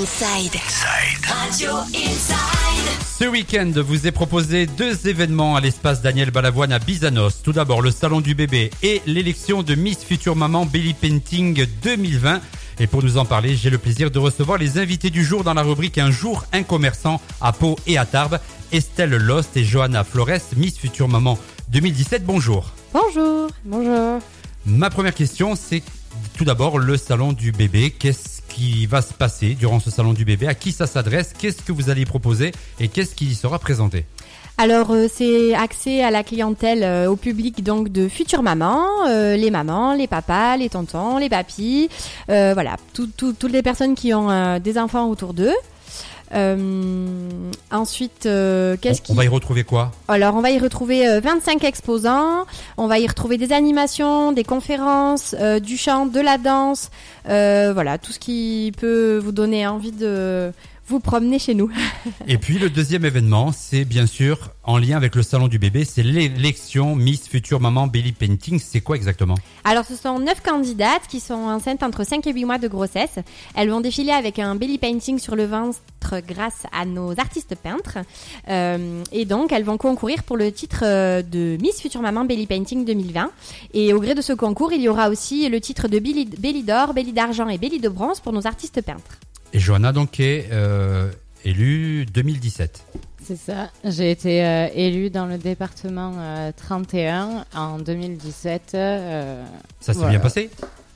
Inside. Radio Inside. Ce week-end, vous est proposé deux événements à l'espace Daniel Balavoine à Bizanos. Tout d'abord, le salon du bébé et l'élection de Miss Future Maman Belly Painting 2020. Et pour nous en parler, j'ai le plaisir de recevoir les invités du jour dans la rubrique Un jour, un commerçant à Pau et à Tarbes. Estelle Lost et Johanna Flores, Miss Future Maman 2017. Bonjour. Bonjour, bonjour. Ma première question, c'est tout d'abord le salon du bébé. Qu'est-ce qui va se passer durant ce salon du bébé À qui ça s'adresse Qu'est-ce que vous allez proposer Et qu'est-ce qui y sera présenté Alors euh, c'est accès à la clientèle euh, au public donc de futures mamans, euh, les mamans, les papas, les tontons, les papis, voilà, tout- tout- toutes les personnes qui ont des enfants autour d'eux. Euh, ensuite, euh, qu'est-ce qui on va y retrouver quoi? Alors, on va y retrouver euh, 25 exposants. On va y retrouver des animations, des conférences, euh, du chant, de la danse. euh, voilà, tout ce qui peut vous donner envie de vous promener chez nous. Et puis le deuxième événement, c'est bien sûr en lien avec le salon du bébé, c'est l'élection Miss Future Maman Belly Painting. C'est quoi exactement? Alors, ce sont neuf candidates qui sont enceintes entre 5 et 8 mois de grossesse. Elles vont défiler avec un belly painting sur le ventre grâce à nos artistes peintres. Euh, et donc, elles vont concourir pour le titre euh, de Miss Future Maman Belly Painting 2020. Et au gré de ce concours, il y aura aussi le titre de Belly, belly d'or, Belly d'argent et Belly de bronze pour nos artistes peintres. Et Johanna donc est euh, élue 2017. C'est ça. J'ai été euh, élue dans le département euh, 31 en 2017. euh, Ça s'est Voilà. bien passé?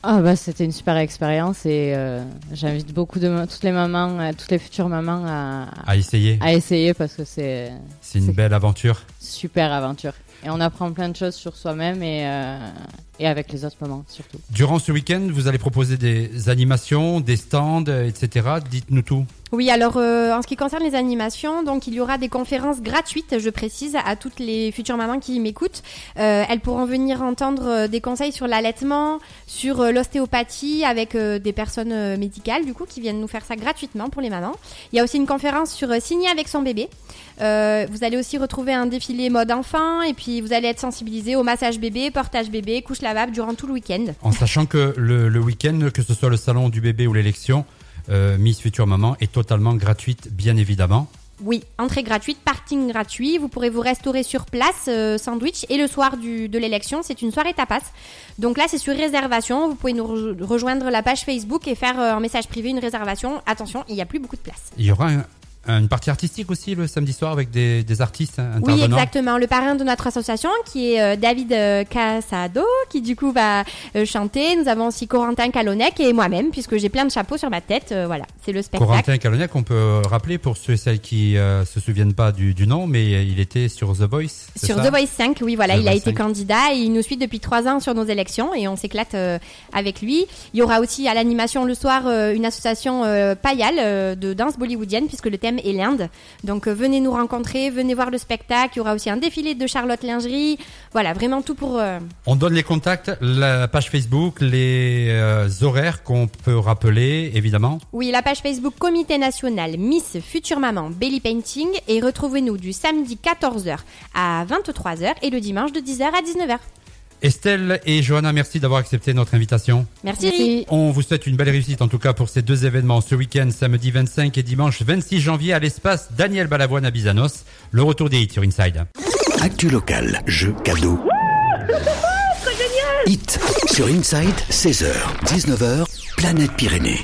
Ah bah c'était une super expérience et euh, j'invite beaucoup de toutes les mamans, euh, toutes les futures mamans à, à essayer. à essayer parce que c'est C'est une belle aventure. super aventure et on apprend plein de choses sur soi-même et euh, et avec les autres mamans surtout. Durant ce week-end, vous allez proposer des animations, des stands, etc. Dites-nous tout. Oui, alors euh, en ce qui concerne les animations, donc il y aura des conférences gratuites, je précise, à toutes les futures mamans qui m'écoutent. Euh, elles pourront venir entendre euh, des conseils sur l'allaitement, sur l'ostéopathie avec des personnes médicales du coup qui viennent nous faire ça gratuitement pour les mamans. Il y a aussi une conférence sur signer avec son bébé. Vous allez aussi retrouver un défilé mode enfant et puis vous allez être sensibilisé au massage bébé, portage bébé, couche lavable durant tout le week-end. En sachant que le week-end, que ce soit le salon du bébé ou l'élection, euh, Miss Future Maman est totalement gratuite, bien évidemment. Oui, entrée gratuite, parking gratuit. Vous pourrez vous restaurer sur place, euh, sandwich. Et le soir du, de l'élection, c'est une soirée tapas. Donc là, c'est sur réservation. Vous pouvez nous re- rejoindre la page Facebook et faire euh, un message privé, une réservation. Attention, il n'y a plus beaucoup de place. Il y aura un- une partie artistique aussi le samedi soir avec des, des artistes hein, Oui, intervenants. exactement. Le parrain de notre association, qui est euh, David euh, Casado, qui du coup va euh, chanter. Nous avons aussi Corentin Calonec et moi-même, puisque j'ai plein de chapeaux sur ma tête. Euh, voilà, c'est le spectacle. Corentin Calognac, on peut rappeler pour ceux et celles qui euh, se souviennent pas du, du nom, mais il était sur The Voice. Sur The Voice 5, oui, voilà, The il a été 5. candidat et il nous suit depuis trois ans sur nos élections et on s'éclate euh, avec lui. Il y aura aussi à l'animation le soir euh, une association euh, Payal euh, de danse bollywoodienne puisque le thème est l'Inde. Donc euh, venez nous rencontrer, venez voir le spectacle. Il y aura aussi un défilé de Charlotte Lingerie. Voilà, vraiment tout pour. euh, On donne les contacts, la page Facebook, les euh, horaires qu'on peut rappeler, évidemment. Oui, la page Facebook Comité national Miss Future Maman Belly Painting et retrouvez-nous du samedi 14h à 23h et le dimanche de 10h à 19h. Estelle et Johanna, merci d'avoir accepté notre invitation. Merci. Merci. On vous souhaite une belle réussite en tout cas pour ces deux événements ce week-end, samedi 25 et dimanche 26 janvier à l'espace Daniel Balavoine à Bizanos. Le retour des hits sur Inside. Actu local, jeux, cadeaux. Hit sur Inside, 16h, 19h, Planète Pyrénées.